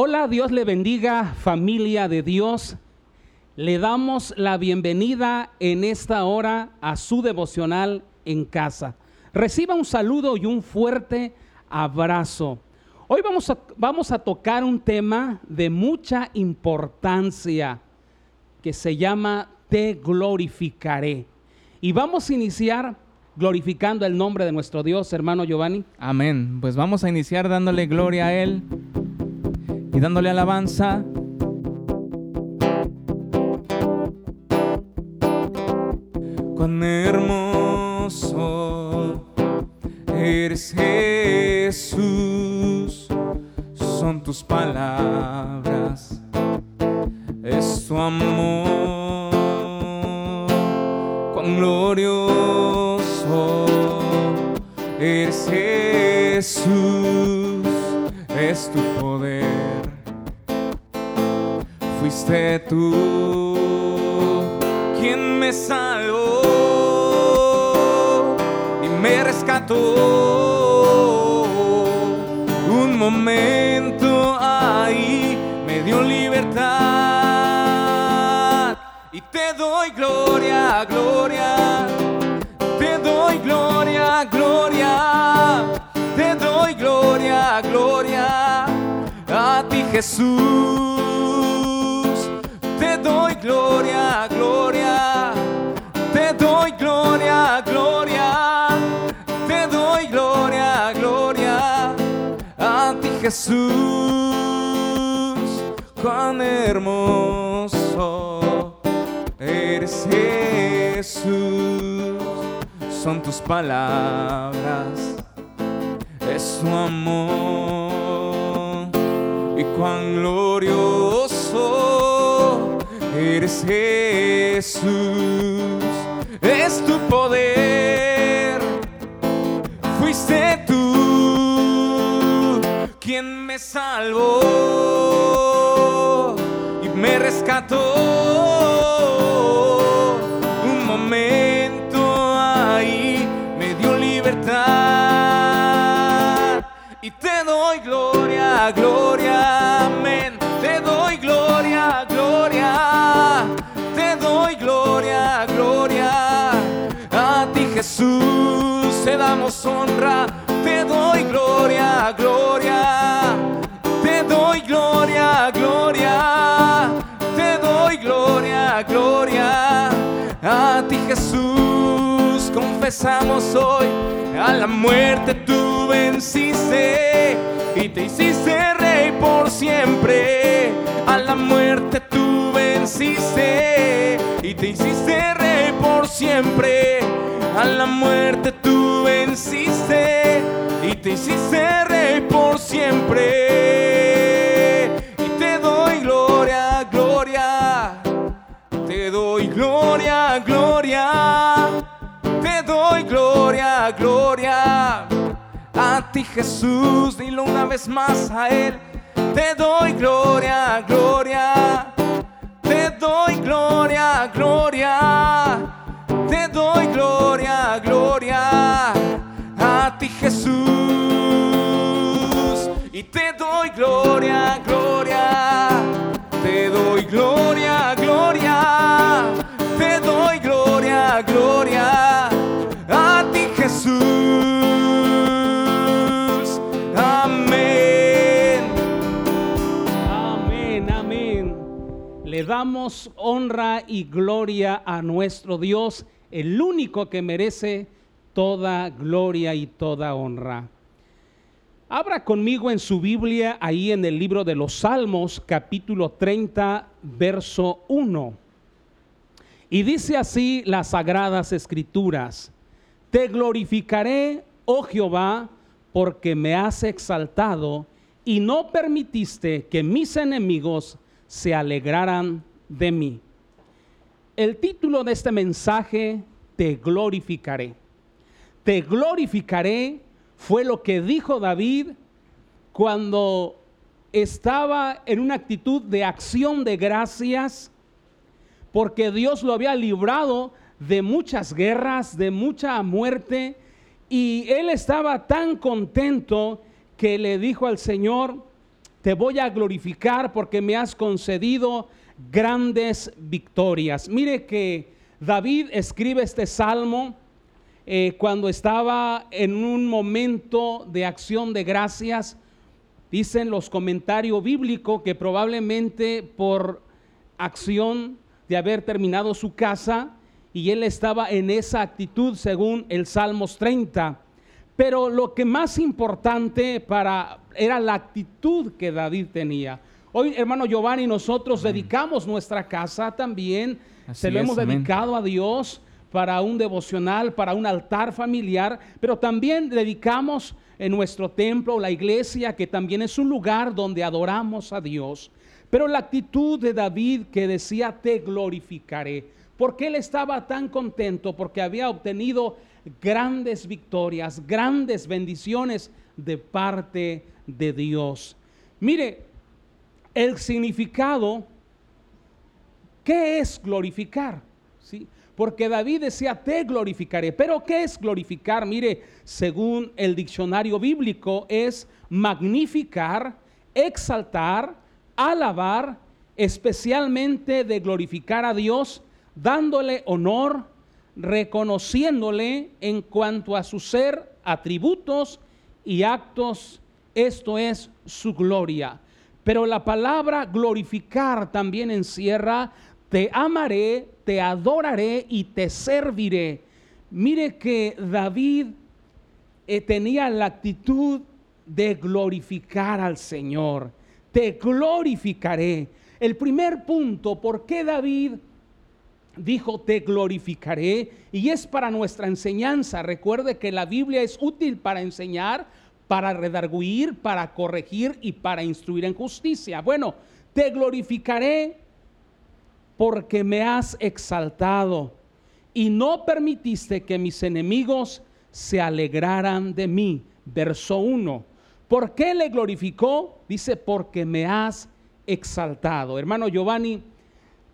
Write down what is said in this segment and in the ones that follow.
Hola, Dios le bendiga, familia de Dios. Le damos la bienvenida en esta hora a su devocional en casa. Reciba un saludo y un fuerte abrazo. Hoy vamos a, vamos a tocar un tema de mucha importancia que se llama Te glorificaré. Y vamos a iniciar glorificando el nombre de nuestro Dios, hermano Giovanni. Amén. Pues vamos a iniciar dándole gloria a Él y dándole alabanza. Cuán hermoso eres Jesús, son tus palabras, es tu amor, cuán glorioso eres Jesús, es tu poder fuiste tú quien me salvó y me rescató. Un momento ahí me dio libertad y te doy gloria, gloria. Te doy gloria, gloria. Te doy gloria, gloria. A ti Jesús doy gloria, gloria, te doy gloria, gloria, te doy gloria, gloria. A ti Jesús, cuán hermoso eres Jesús, son tus palabras, es tu amor. Y cuán glorioso eres Jesús, es tu poder, fuiste tú quien me salvó y me rescató. Un momento ahí me dio libertad y te doy gloria, gloria, Jesús te damos honra, te doy gloria, gloria. Te doy gloria, gloria. Te doy gloria, gloria. A ti Jesús confesamos hoy, a la muerte tú venciste y te hiciste rey por siempre. A la muerte tú y te hiciste rey por siempre. A la muerte tú venciste y te hiciste rey por siempre. Y te doy gloria, gloria. Te doy gloria, gloria. Te doy gloria, gloria. A ti Jesús, dilo una vez más a Él. Te doy gloria, gloria. Te doy gloria, gloria. Te doy gloria, gloria. A ti Jesús. Y te doy gloria, gloria. Te doy gloria, gloria. Te doy gloria, gloria. A ti Jesús. Le damos honra y gloria a nuestro Dios, el único que merece toda gloria y toda honra. Abra conmigo en su Biblia, ahí en el libro de los Salmos, capítulo 30, verso 1. Y dice así las sagradas escrituras, Te glorificaré, oh Jehová, porque me has exaltado y no permitiste que mis enemigos se alegraran de mí. El título de este mensaje, Te glorificaré. Te glorificaré fue lo que dijo David cuando estaba en una actitud de acción de gracias, porque Dios lo había librado de muchas guerras, de mucha muerte, y él estaba tan contento que le dijo al Señor, te voy a glorificar porque me has concedido grandes victorias. Mire que David escribe este salmo eh, cuando estaba en un momento de acción de gracias. Dicen los comentarios bíblicos que probablemente por acción de haber terminado su casa y él estaba en esa actitud según el Salmos 30. Pero lo que más importante para era la actitud que David tenía. Hoy, hermano Giovanni, nosotros dedicamos nuestra casa también, se lo hemos dedicado a Dios para un devocional, para un altar familiar, pero también dedicamos en nuestro templo, la iglesia, que también es un lugar donde adoramos a Dios. Pero la actitud de David que decía, te glorificaré, porque él estaba tan contento, porque había obtenido grandes victorias, grandes bendiciones de parte de Dios. Mire, el significado, ¿qué es glorificar? ¿Sí? Porque David decía, te glorificaré. Pero ¿qué es glorificar? Mire, según el diccionario bíblico, es magnificar, exaltar, alabar, especialmente de glorificar a Dios, dándole honor, reconociéndole en cuanto a su ser, atributos y actos. Esto es su gloria. Pero la palabra glorificar también encierra, te amaré, te adoraré y te serviré. Mire que David eh, tenía la actitud de glorificar al Señor. Te glorificaré. El primer punto, ¿por qué David dijo te glorificaré? Y es para nuestra enseñanza. Recuerde que la Biblia es útil para enseñar, para redarguir, para corregir y para instruir en justicia. Bueno, te glorificaré porque me has exaltado y no permitiste que mis enemigos se alegraran de mí. Verso 1. ¿Por qué le glorificó? Dice, porque me has exaltado. Hermano Giovanni,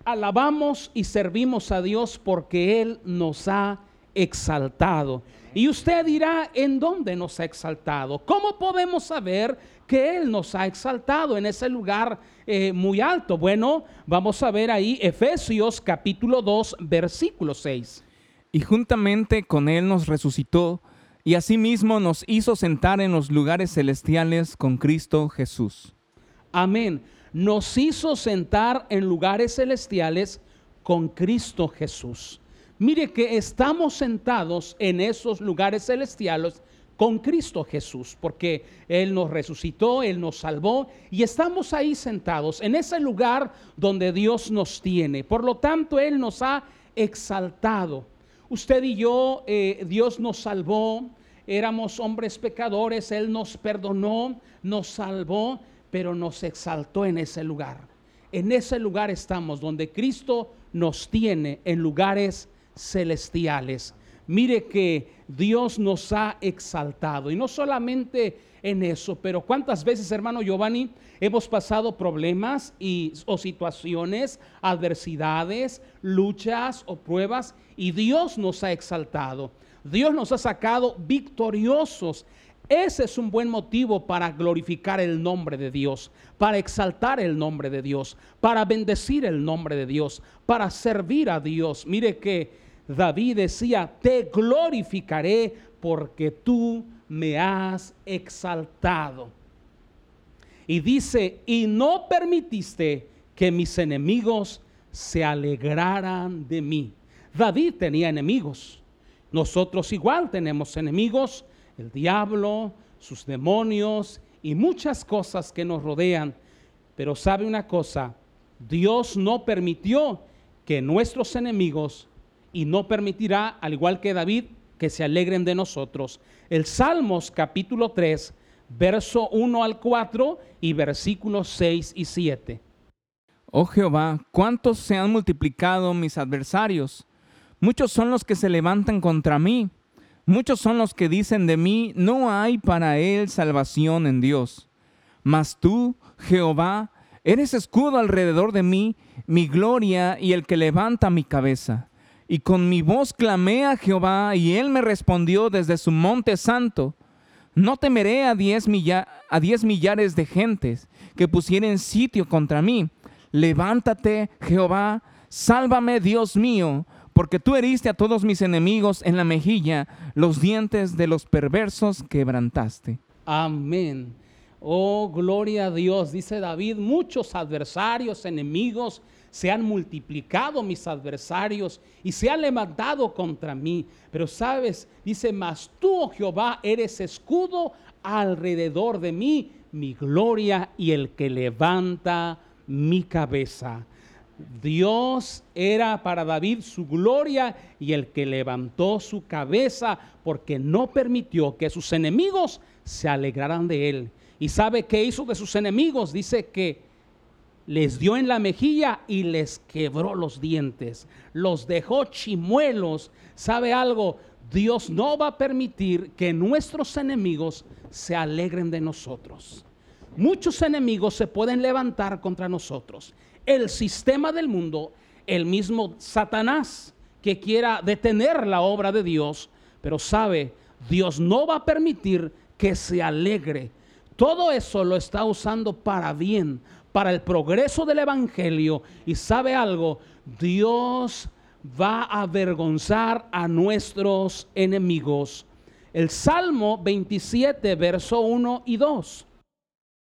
alabamos y servimos a Dios porque Él nos ha exaltado. Y usted dirá, ¿en dónde nos ha exaltado? ¿Cómo podemos saber que Él nos ha exaltado en ese lugar eh, muy alto? Bueno, vamos a ver ahí Efesios capítulo 2, versículo 6. Y juntamente con Él nos resucitó y asimismo nos hizo sentar en los lugares celestiales con Cristo Jesús. Amén. Nos hizo sentar en lugares celestiales con Cristo Jesús. Mire que estamos sentados en esos lugares celestiales con Cristo Jesús, porque Él nos resucitó, Él nos salvó y estamos ahí sentados en ese lugar donde Dios nos tiene. Por lo tanto, Él nos ha exaltado. Usted y yo, eh, Dios nos salvó, éramos hombres pecadores, Él nos perdonó, nos salvó, pero nos exaltó en ese lugar. En ese lugar estamos, donde Cristo nos tiene en lugares celestiales. Mire que Dios nos ha exaltado y no solamente en eso, pero cuántas veces, hermano Giovanni, hemos pasado problemas y, o situaciones, adversidades, luchas o pruebas y Dios nos ha exaltado. Dios nos ha sacado victoriosos. Ese es un buen motivo para glorificar el nombre de Dios, para exaltar el nombre de Dios, para bendecir el nombre de Dios, para servir a Dios. Mire que David decía, te glorificaré porque tú me has exaltado. Y dice, y no permitiste que mis enemigos se alegraran de mí. David tenía enemigos. Nosotros igual tenemos enemigos, el diablo, sus demonios y muchas cosas que nos rodean. Pero sabe una cosa, Dios no permitió que nuestros enemigos y no permitirá, al igual que David, que se alegren de nosotros. El Salmos capítulo 3, verso 1 al 4 y versículos 6 y 7. Oh Jehová, cuántos se han multiplicado mis adversarios. Muchos son los que se levantan contra mí. Muchos son los que dicen de mí, no hay para él salvación en Dios. Mas tú, Jehová, eres escudo alrededor de mí, mi gloria y el que levanta mi cabeza. Y con mi voz clamé a Jehová, y él me respondió desde su monte santo. No temeré a diez, a diez millares de gentes que pusieren sitio contra mí. Levántate, Jehová, sálvame, Dios mío, porque tú heriste a todos mis enemigos en la mejilla, los dientes de los perversos quebrantaste. Amén. Oh, gloria a Dios, dice David, muchos adversarios, enemigos, se han multiplicado mis adversarios y se han levantado contra mí. Pero sabes, dice, mas tú, oh Jehová, eres escudo alrededor de mí, mi gloria y el que levanta mi cabeza. Dios era para David su gloria y el que levantó su cabeza porque no permitió que sus enemigos se alegraran de él. ¿Y sabe qué hizo de sus enemigos? Dice que les dio en la mejilla y les quebró los dientes, los dejó chimuelos. ¿Sabe algo? Dios no va a permitir que nuestros enemigos se alegren de nosotros. Muchos enemigos se pueden levantar contra nosotros. El sistema del mundo, el mismo Satanás que quiera detener la obra de Dios, pero sabe, Dios no va a permitir que se alegre. Todo eso lo está usando para bien, para el progreso del Evangelio. Y sabe algo, Dios va a avergonzar a nuestros enemigos. El Salmo 27, verso 1 y 2.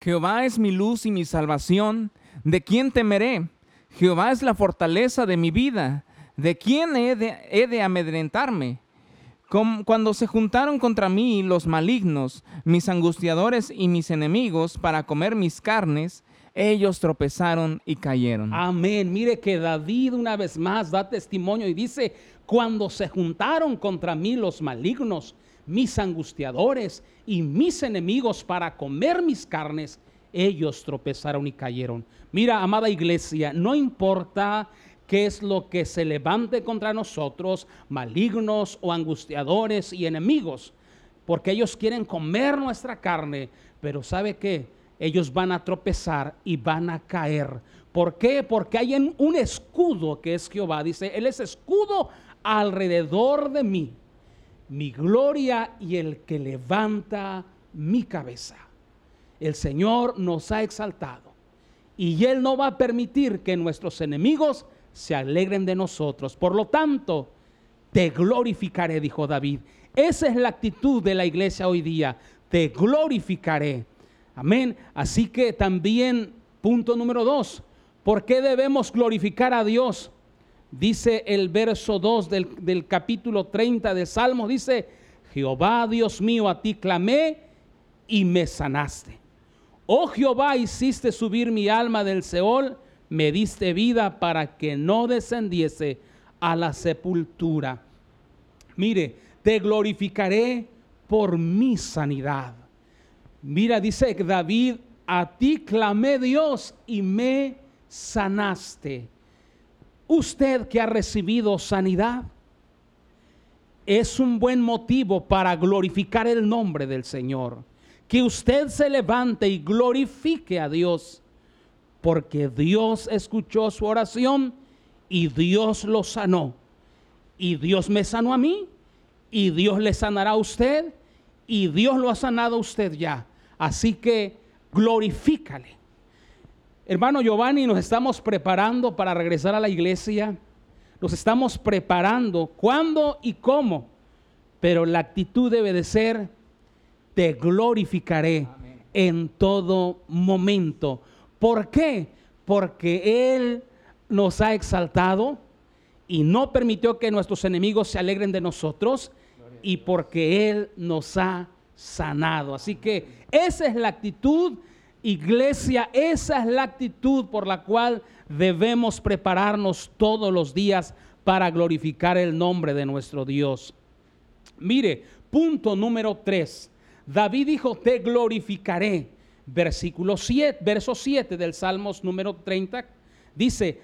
Jehová es mi luz y mi salvación. ¿De quién temeré? Jehová es la fortaleza de mi vida. ¿De quién he de, amedrentarme? Cuando se juntaron contra mí los malignos, mis angustiadores y mis enemigos para comer mis carnes, ellos tropezaron y cayeron. Amén. Mire que David una vez más da testimonio y dice, cuando se juntaron contra mí los malignos, mis angustiadores y mis enemigos para comer mis carnes, ellos tropezaron y cayeron. Mira, amada iglesia, no importa qué es lo que se levante contra nosotros, malignos o angustiadores y enemigos, porque ellos quieren comer nuestra carne, pero ¿sabe qué? ellos van a tropezar y van a caer. ¿Por qué? Porque hay un escudo que es Jehová. Dice, Él es escudo alrededor de mí, mi gloria y el que levanta mi cabeza. El Señor nos ha exaltado y Él no va a permitir que nuestros enemigos se alegren de nosotros. Por lo tanto, te glorificaré, dijo David. Esa es la actitud de la iglesia hoy día. Te glorificaré. Amén. Así que también, punto número dos, ¿por qué debemos glorificar a Dios? Dice el verso 2 del, capítulo 30 de Salmos, dice, Jehová Dios mío, a ti clamé y me sanaste. Oh Jehová, hiciste subir mi alma del Seol, me diste vida para que no descendiese a la sepultura. Mire, te glorificaré por mi sanidad. Mira, dice David, a ti clamé Dios y me sanaste. Usted que ha recibido sanidad es un buen motivo para glorificar el nombre del Señor. Que usted se levante y glorifique a Dios, porque Dios escuchó su oración y Dios lo sanó. Y Dios me sanó a mí, y Dios le sanará a usted, y Dios lo ha sanado a usted ya. Así que glorifícale. Hermano Giovanni, nos estamos preparando para regresar a la iglesia. Nos estamos preparando. ¿Cuándo y cómo? Pero la actitud debe de ser, te glorificaré en todo momento. ¿Por qué? Porque Él nos ha exaltado y no permitió que nuestros enemigos se alegren de nosotros y porque Él nos ha sanado. Así que esa es la actitud, iglesia, esa es la actitud por la cual debemos prepararnos todos los días para glorificar el nombre de nuestro Dios. Mire, punto número 3. David dijo, te glorificaré. Versículo 7, verso 7 del Salmos número 30 dice,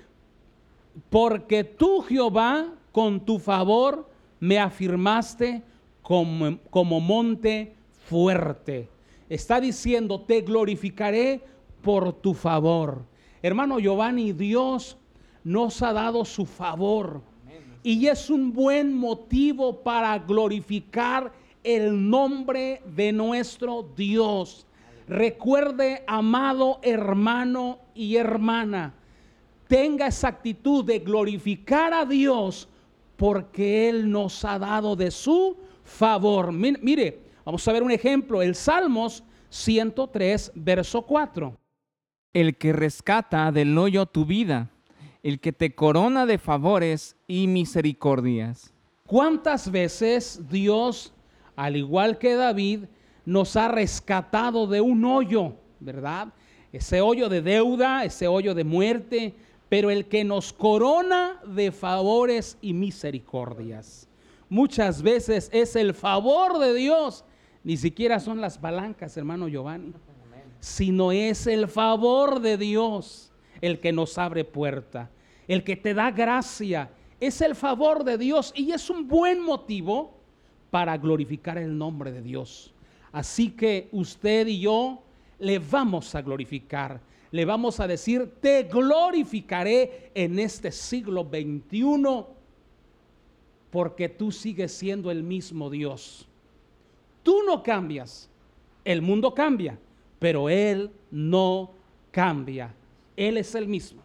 porque tú Jehová con tu favor me afirmaste como, como monte fuerte. Está diciendo, te glorificaré por tu favor. Hermano Giovanni, Dios nos ha dado su favor. Y es un buen motivo para glorificar el nombre de nuestro Dios. Recuerde, amado hermano y hermana, tenga esa actitud de glorificar a Dios porque Él nos ha dado de su favor. Mire, vamos a ver un ejemplo, el Salmos 103, verso 4. El que rescata del hoyo tu vida, el que te corona de favores y misericordias. ¿Cuántas veces Dios, al igual que David, nos ha rescatado de un hoyo, ¿verdad? Ese hoyo de deuda, ese hoyo de muerte, pero el que nos corona de favores y misericordias. Muchas veces es el favor de Dios, ni siquiera son las palancas, hermano Giovanni, sino es el favor de Dios el que nos abre puerta, el que te da gracia, es el favor de Dios y es un buen motivo para glorificar el nombre de Dios. Así que usted y yo le vamos a glorificar, le vamos a decir, te glorificaré en este siglo XXI porque tú sigues siendo el mismo Dios. Tú no cambias, el mundo cambia, pero Él no cambia. Él es el mismo.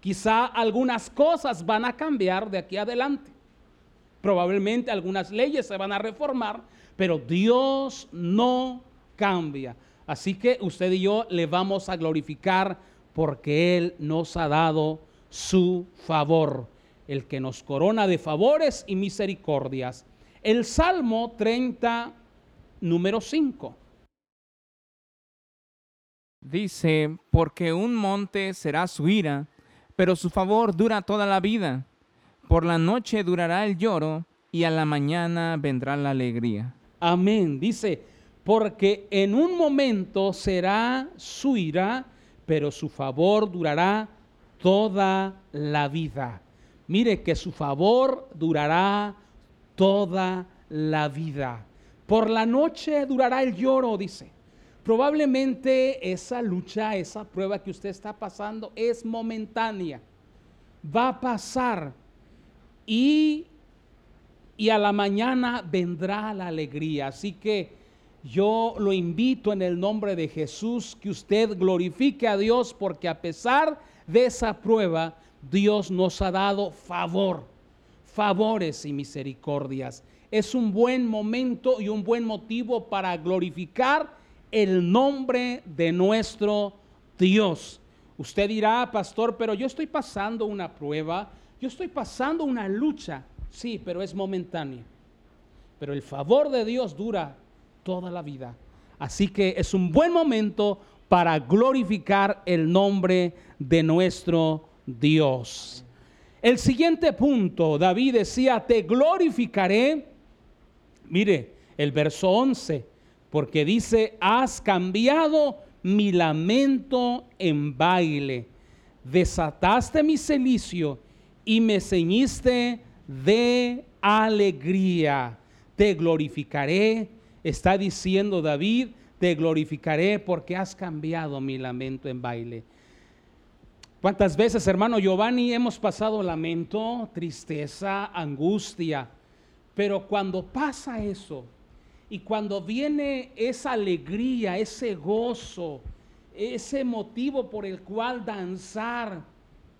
Quizá algunas cosas van a cambiar de aquí adelante. Probablemente algunas leyes se van a reformar, pero Dios no cambia. Así que usted y yo le vamos a glorificar porque Él nos ha dado su favor, el que nos corona de favores y misericordias. El Salmo 30, número 5. Dice, porque un monte será su ira, pero su favor dura toda la vida. Por la noche durará el lloro y a la mañana vendrá la alegría. Amén. Dice, porque en un momento será su ira, pero su favor durará toda la vida. Mire que su favor durará toda la vida. Por la noche durará el lloro, dice. Probablemente esa lucha, esa prueba que usted está pasando es momentánea. Va a pasar y y a la mañana vendrá la alegría. Así que yo lo invito en el nombre de Jesús que usted glorifique a Dios porque a pesar de esa prueba, Dios nos ha dado favor, favores y misericordias. Es un buen momento y un buen motivo para glorificar el nombre de nuestro Dios. Usted dirá, pastor, pero yo estoy pasando una prueba, yo estoy pasando una lucha. Sí, pero es momentánea. Pero el favor de Dios dura toda la vida. Así que es un buen momento para glorificar el nombre de nuestro Dios. El siguiente punto, David decía, te glorificaré. Mire, el verso 11, porque dice, has cambiado mi lamento en baile, desataste mi celicio y me ceñiste de alegría. Te glorificaré, está diciendo David, te glorificaré porque has cambiado mi lamento en baile. ¿Cuántas veces, hermano Giovanni, hemos pasado lamento, tristeza, angustia? Pero cuando pasa eso y cuando viene esa alegría, ese gozo, ese motivo por el cual danzar,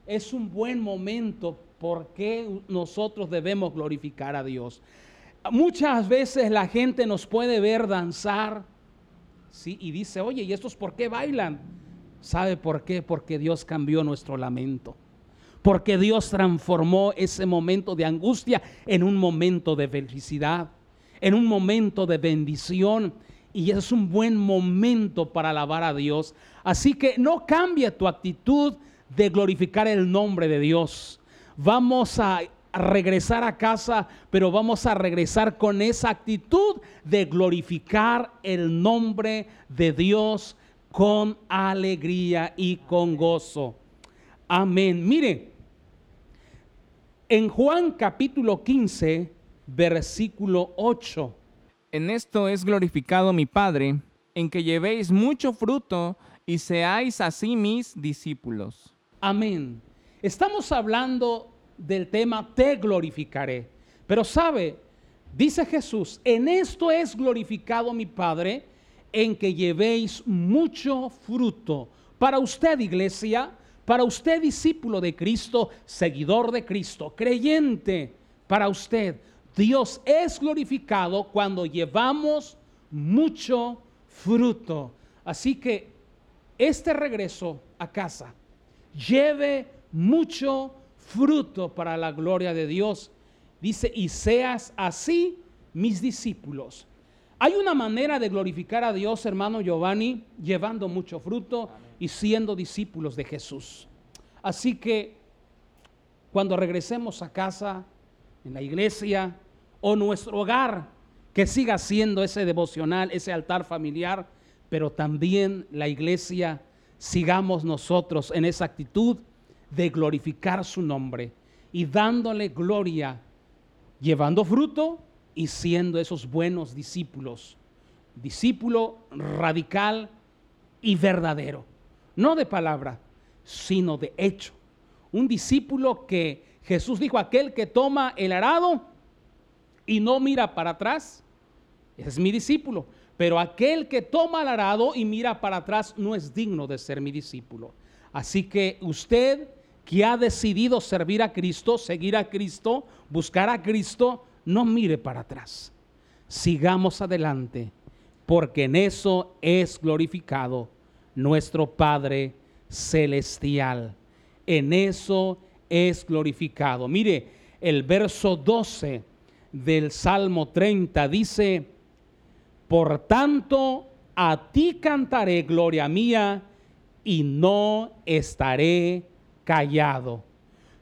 es un buen momento por qué nosotros debemos glorificar a Dios. Muchas veces la gente nos puede ver danzar ¿sí? y dice, oye, ¿y estos por qué bailan? ¿Sabe por qué? Porque Dios cambió nuestro lamento. Porque Dios transformó ese momento de angustia en un momento de felicidad, en un momento de bendición. Y es un buen momento para alabar a Dios. Así que no cambie tu actitud de glorificar el nombre de Dios vamos a regresar a casa, pero vamos a regresar con esa actitud de glorificar el nombre de Dios con alegría y con gozo. Amén. Mire, en Juan capítulo 15, versículo 8. En esto es glorificado mi Padre, en que llevéis mucho fruto y seáis así mis discípulos. Amén. Estamos hablando del tema te glorificaré. Pero sabe, dice Jesús, en esto es glorificado mi Padre, en que llevéis mucho fruto. Para usted, iglesia, para usted, discípulo de Cristo, seguidor de Cristo, creyente, para usted, Dios es glorificado cuando llevamos mucho fruto. Así que este regreso a casa lleve mucho fruto para la gloria de Dios. Dice, y seas así mis discípulos. Hay una manera de glorificar a Dios, hermano Giovanni, llevando mucho fruto y siendo discípulos de Jesús. Así que cuando regresemos a casa, en la iglesia o nuestro hogar, que siga siendo ese devocional, ese altar familiar, pero también la iglesia, sigamos nosotros en esa actitud de glorificar su nombre y dándole gloria, llevando fruto y siendo esos buenos discípulos. Discípulo radical y verdadero. No de palabra, sino de hecho. Un discípulo que Jesús dijo, aquel que toma el arado y no mira para atrás, es mi discípulo. Pero aquel que toma el arado y mira para atrás no es digno de ser mi discípulo. Así que usted que ha decidido servir a Cristo, seguir a Cristo, buscar a Cristo, no mire para atrás. Sigamos adelante, porque en eso es glorificado nuestro Padre Celestial. En eso es glorificado. Mire, el verso 12 del Salmo 30 dice, por tanto, a ti cantaré, gloria mía, y no estaré callado.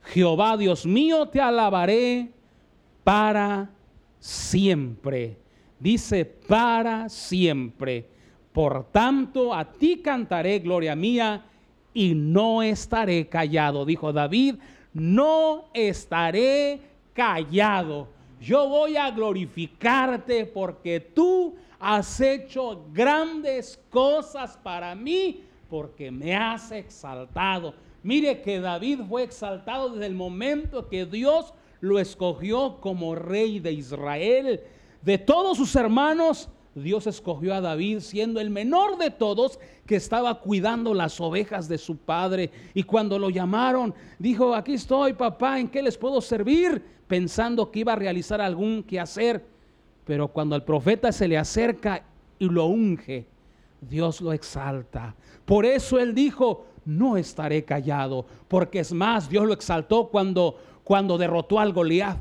Jehová Dios mío, te alabaré para siempre. Dice para siempre. Por tanto, a ti cantaré, gloria mía, y no estaré callado. Dijo David, no estaré callado. Yo voy a glorificarte porque tú has hecho grandes cosas para mí, porque me has exaltado. Mire que David fue exaltado desde el momento que Dios lo escogió como rey de Israel. De todos sus hermanos, Dios escogió a David siendo el menor de todos que estaba cuidando las ovejas de su padre. Y cuando lo llamaron, dijo, aquí estoy, papá, ¿en qué les puedo servir? Pensando que iba a realizar algún quehacer. Pero cuando al profeta se le acerca y lo unge, Dios lo exalta. Por eso él dijo, no estaré callado, porque es más, Dios lo exaltó cuando, cuando derrotó al Goliat.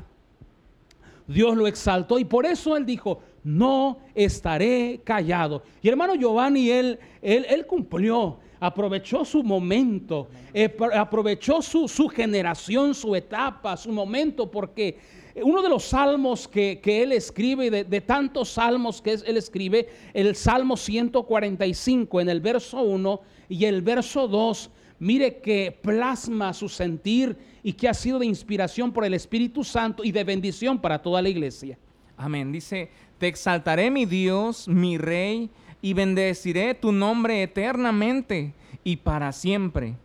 Dios lo exaltó y por eso él dijo, no estaré callado. Y hermano Giovanni, él, él, él cumplió, aprovechó su momento, eh, aprovechó su, su, generación, su etapa, su momento, porque uno de los salmos que, él escribe, de, tantos salmos que él escribe, el Salmo 145 en el verso 1 y el verso 2, mire que plasma su sentir y que ha sido de inspiración por el Espíritu Santo y de bendición para toda la iglesia. Amén. Dice, te exaltaré mi Dios, mi Rey, y bendeciré tu nombre eternamente y para siempre.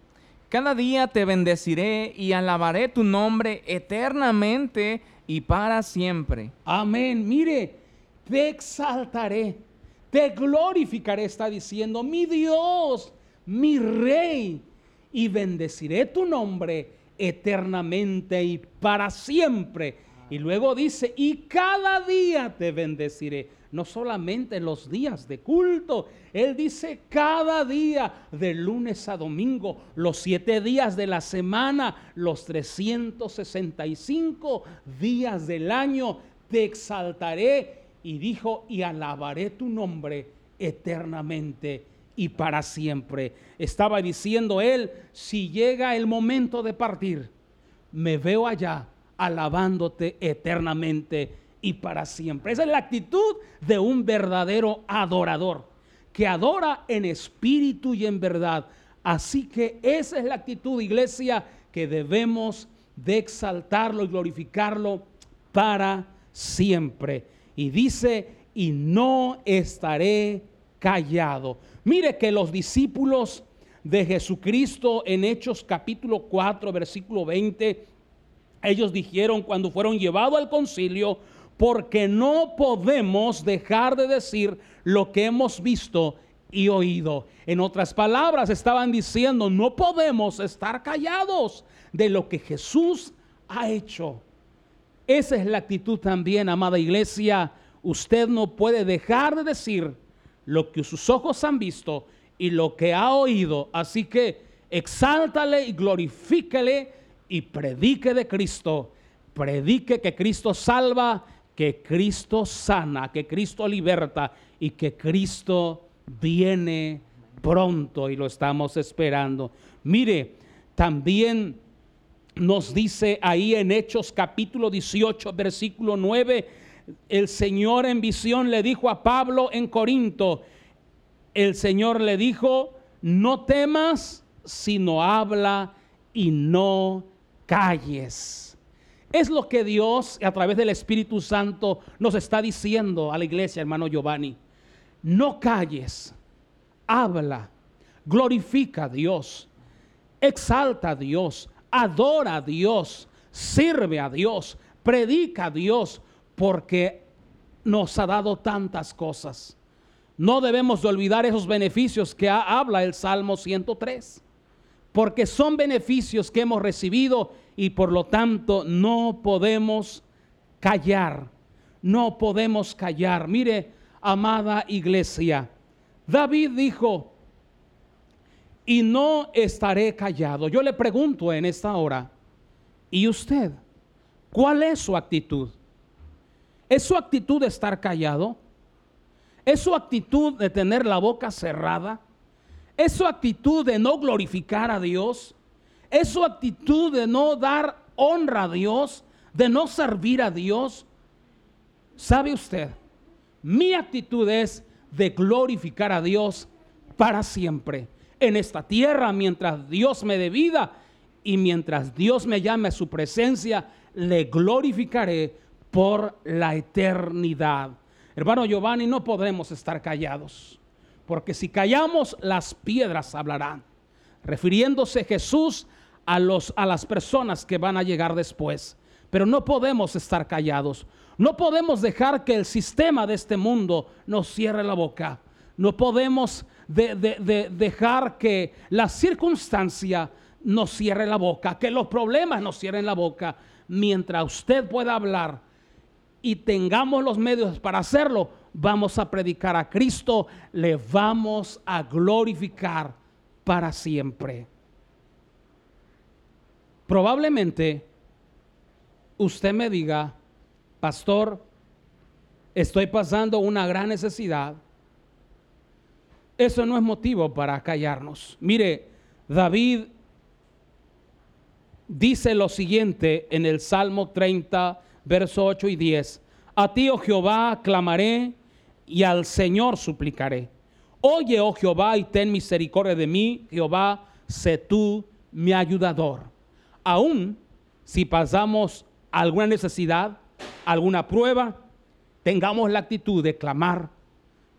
Cada día te bendeciré y alabaré tu nombre eternamente y para siempre. Amén. Mire, te exaltaré, te glorificaré, está diciendo, mi Dios, mi Rey, y bendeciré tu nombre eternamente y para siempre. Y luego dice, y cada día te bendeciré. No solamente los días de culto. Él dice cada día, de lunes a domingo, los siete días de la semana, los 365 días del año, te exaltaré. Y dijo, y alabaré tu nombre eternamente y para siempre. Estaba diciendo él, si llega el momento de partir, me veo allá alabándote eternamente y para siempre. Esa es la actitud de un verdadero adorador, que adora en espíritu y en verdad. Así que esa es la actitud, iglesia, que debemos de exaltarlo y glorificarlo para siempre. Y dice, y no estaré callado. Mire que los discípulos de Jesucristo en Hechos capítulo 4, versículo 20, ellos dijeron cuando fueron llevados al concilio, porque no podemos dejar de decir lo que hemos visto y oído. En otras palabras, estaban diciendo, no podemos estar callados de lo que Jesús ha hecho. Esa es la actitud también, amada iglesia. Usted no puede dejar de decir lo que sus ojos han visto y lo que ha oído. Así que exáltale y glorifíquele y predique de Cristo. Predique que Cristo salva, que Cristo sana, que Cristo liberta y que Cristo viene pronto y lo estamos esperando. Mire, también nos dice ahí en Hechos capítulo 18, versículo 9, el Señor en visión le dijo a Pablo en Corinto, el Señor le dijo, no temas, sino habla y no calles. Es lo que Dios a través del Espíritu Santo nos está diciendo a la iglesia, hermano Giovanni. No calles, habla, glorifica a Dios, exalta a Dios, adora a Dios, sirve a Dios, predica a Dios, porque nos ha dado tantas cosas. No debemos de olvidar esos beneficios que habla el Salmo 103, porque son beneficios que hemos recibido y por lo tanto no podemos callar, no podemos callar. Mire, amada iglesia. David dijo, y no estaré callado. Yo le pregunto en esta hora, ¿y usted? ¿Cuál es su actitud? ¿Es su actitud de estar callado? ¿Es su actitud de tener la boca cerrada? ¿Es su actitud de no glorificar a Dios? ¿Es su actitud de no dar honra a Dios? ¿De no servir a Dios? ¿Sabe usted? Mi actitud es de glorificar a Dios para siempre. En esta tierra, mientras Dios me dé vida y mientras Dios me llame a su presencia, le glorificaré por la eternidad. Hermano Giovanni, no podremos estar callados, porque si callamos, las piedras hablarán. Refiriéndose Jesús a, los, a las personas que van a llegar después. Pero no podemos estar callados. No podemos dejar que el sistema de este mundo nos cierre la boca. No podemos dejar que la circunstancia nos cierre la boca, que los problemas nos cierren la boca. Mientras usted pueda hablar y tengamos los medios para hacerlo, vamos a predicar a Cristo, le vamos a glorificar para siempre. Probablemente usted me diga, pastor, estoy pasando una gran necesidad. Eso no es motivo para callarnos. Mire, David dice lo siguiente en el Salmo 30, verso 8 y 10. A ti, oh Jehová, clamaré y al Señor suplicaré. Oye, oh Jehová, y ten misericordia de mí, Jehová, sé tú mi ayudador. Aún si pasamos alguna necesidad, alguna prueba, tengamos la actitud de clamar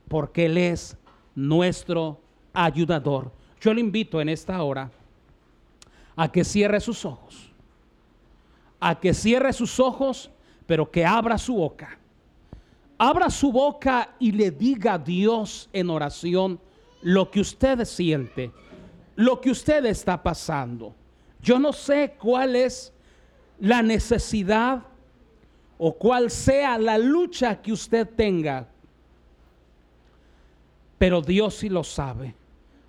porque Él es nuestro ayudador. Yo le invito en esta hora a que cierre sus ojos, a que cierre sus ojos, pero que abra su boca. Abra su boca y le diga a Dios en oración lo que usted siente, lo que usted está pasando. Yo no sé cuál es la necesidad o cual sea la lucha que usted tenga, pero Dios sí lo sabe.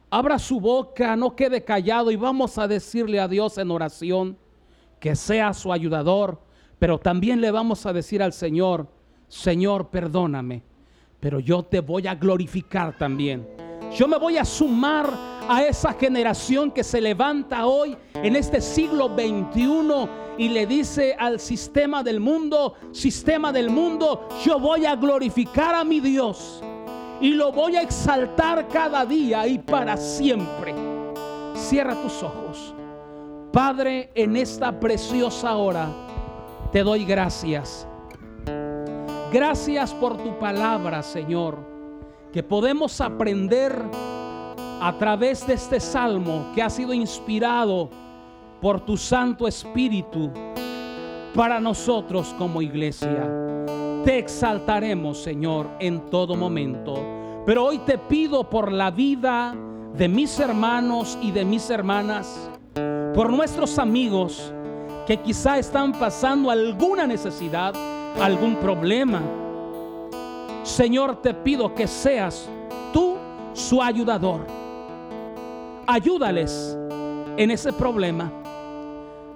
Abra su boca, no quede callado y vamos a decirle a Dios en oración que sea su ayudador, pero también le vamos a decir al Señor, Señor, perdóname, pero yo te voy a glorificar también. Yo me voy a sumar a esa generación que se levanta hoy en este siglo 21 y le dice al sistema del mundo, sistema del mundo, yo voy a glorificar a mi Dios y lo voy a exaltar cada día y para siempre. Cierra tus ojos. Padre, en esta preciosa hora te doy gracias. Gracias por tu palabra, Señor, que podemos aprender a través de este salmo que ha sido inspirado por tu Santo Espíritu para nosotros como iglesia. Te exaltaremos, Señor, en todo momento. Pero hoy te pido por la vida de mis hermanos y de mis hermanas, por nuestros amigos que quizá están pasando alguna necesidad, algún problema. Señor, te pido que seas tú su ayudador. Ayúdales en ese problema.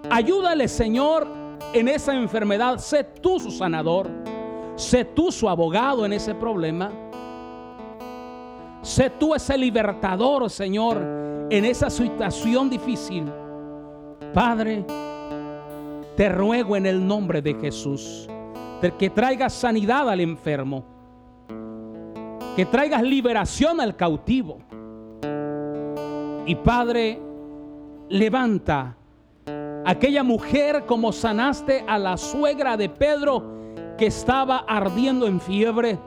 Ayúdales, Señor, en esa enfermedad. Sé tú su sanador. Sé tú su abogado en ese problema. Sé tú ese libertador, Señor, en esa situación difícil. Padre, te ruego en el nombre de Jesús de que traigas sanidad al enfermo, que traigas liberación al cautivo. Y Padre, levanta aquella mujer como sanaste a la suegra de Pedro que estaba ardiendo en fiebre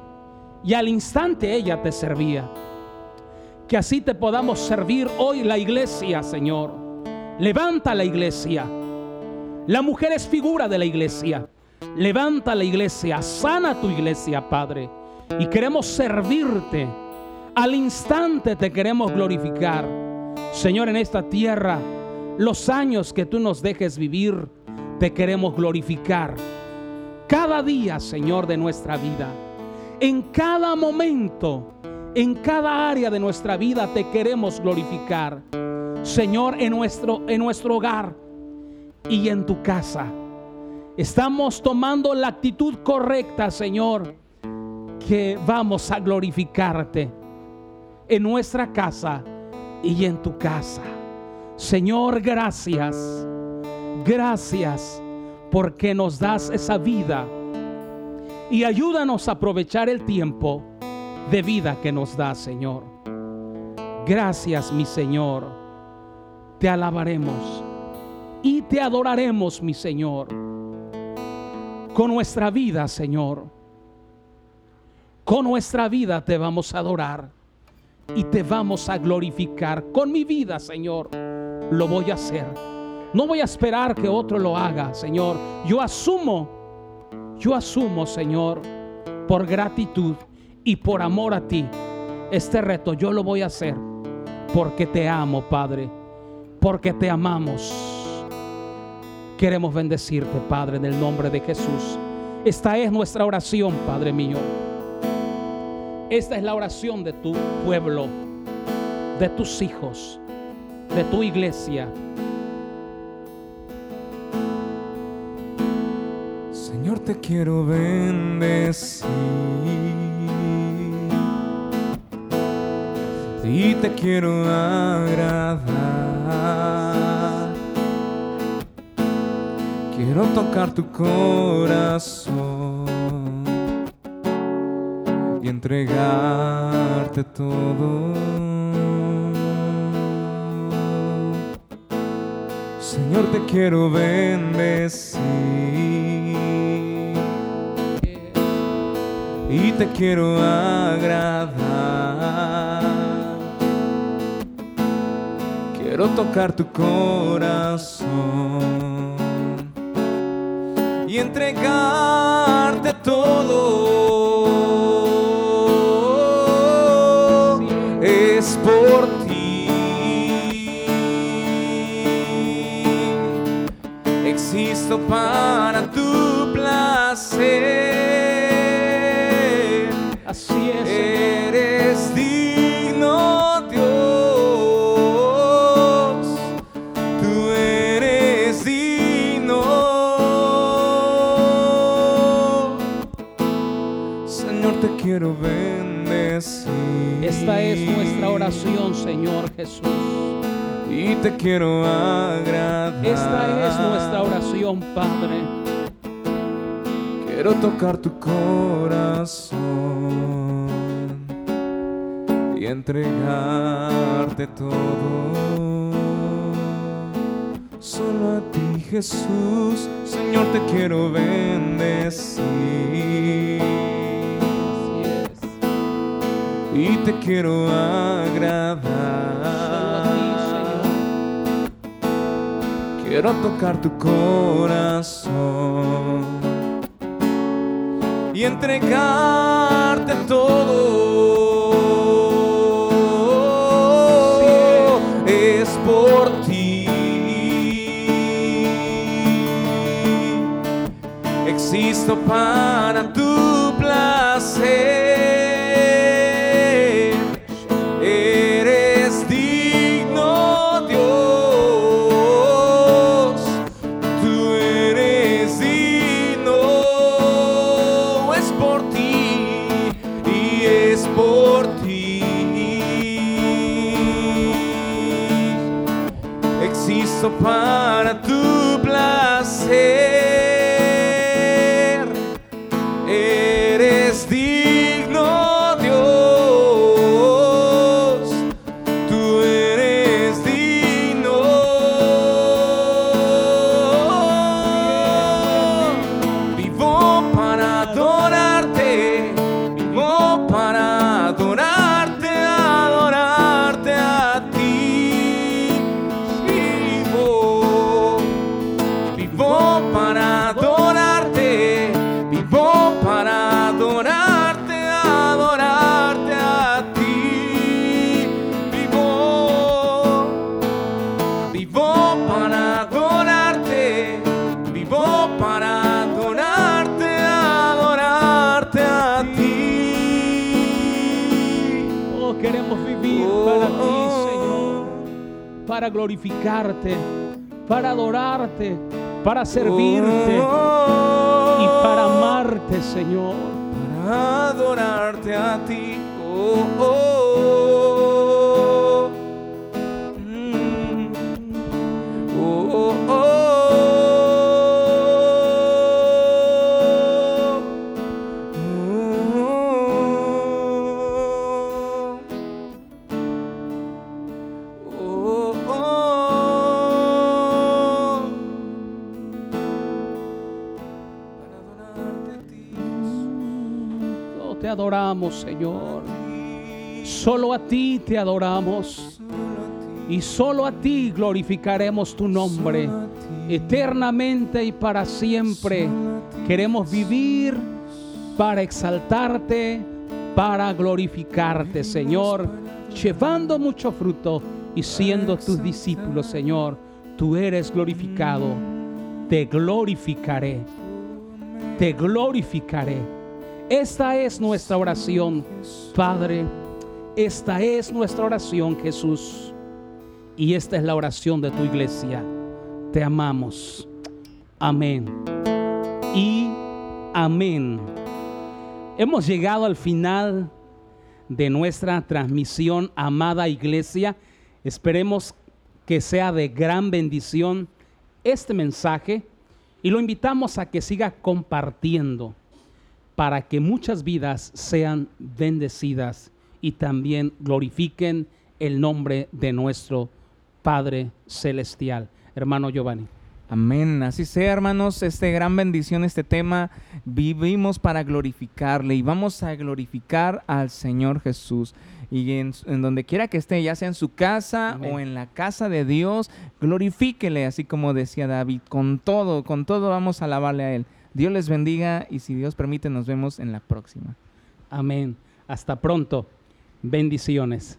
y al instante ella te servía. Que así te podamos servir hoy la iglesia, Señor. Levanta la iglesia. La mujer es figura de la iglesia. Levanta la iglesia, sana tu iglesia, Padre. Y queremos servirte. Al instante te queremos glorificar. Señor, en esta tierra, los años que tú nos dejes vivir, te queremos glorificar. Cada día, Señor, de nuestra vida. En cada momento en cada área de nuestra vida te queremos glorificar. Señor, en nuestro, en nuestro hogar y en tu casa. Estamos tomando la actitud correcta, Señor, que vamos a glorificarte en nuestra casa y en tu casa. Señor, gracias. Gracias porque nos das esa vida y ayúdanos a aprovechar el tiempo de vida que nos da, Señor. Gracias, mi Señor. Te alabaremos y te adoraremos, mi Señor. Con nuestra vida, Señor. Con nuestra vida te vamos a adorar y te vamos a glorificar. Con mi vida, Señor, lo voy a hacer. No voy a esperar que otro lo haga, Señor. Yo asumo, yo asumo, Señor, por gratitud y por amor a ti, este reto yo lo voy a hacer porque te amo, Padre, porque te amamos. Queremos bendecirte, Padre, en el nombre de Jesús. Esta es nuestra oración, Padre mío. Esta es la oración de tu pueblo, de tus hijos, de tu iglesia. Señor, te quiero bendecir. y te quiero agradar. Quiero tocar tu corazón entregarte todo. Señor, te quiero bendecir y te quiero agradar. Quiero tocar tu corazón y entregarte todo. Para tu placer. Así es. Eres digno. quiero bendecir. Esta es nuestra oración, Señor Jesús. Y te quiero agradar. Esta es nuestra oración, Padre. Quiero tocar tu corazón y entregarte todo. Solo a ti, Jesús, Señor, te quiero bendecir y te quiero agradar. Quiero tocar tu corazón y entregarte todo. Es por ti. Existo para tu placer. Para glorificarte, para adorarte, para servirte y para amarte, Señor. para adorarte a ti. Oh, oh. Señor. Solo a ti te adoramos y solo a ti glorificaremos tu nombre eternamente y para siempre. Queremos vivir para exaltarte, para glorificarte, Señor, llevando mucho fruto y siendo tus discípulos, Señor. Tú eres glorificado. Te glorificaré. Te glorificaré. Esta es nuestra oración, Padre. Esta es nuestra oración, Jesús. Y esta es la oración de tu iglesia. Te amamos. Amén. Y amén. Hemos llegado al final de nuestra transmisión, amada iglesia. Esperemos que sea de gran bendición este mensaje y lo invitamos a que siga compartiendo para que muchas vidas sean bendecidas y también glorifiquen el nombre de nuestro Padre Celestial. Hermano Giovanni. Amén. Así sea, hermanos, este gran bendición, este tema, vivimos para glorificarle y vamos a glorificar al Señor Jesús. Y en, en donde quiera que esté, ya sea en su casa Amén. o en la casa de Dios, glorifíquele, así como decía David, con todo, con todo vamos a alabarle a Él. Dios les bendiga y si Dios permite, nos vemos en la próxima. Amén. Hasta pronto. Bendiciones.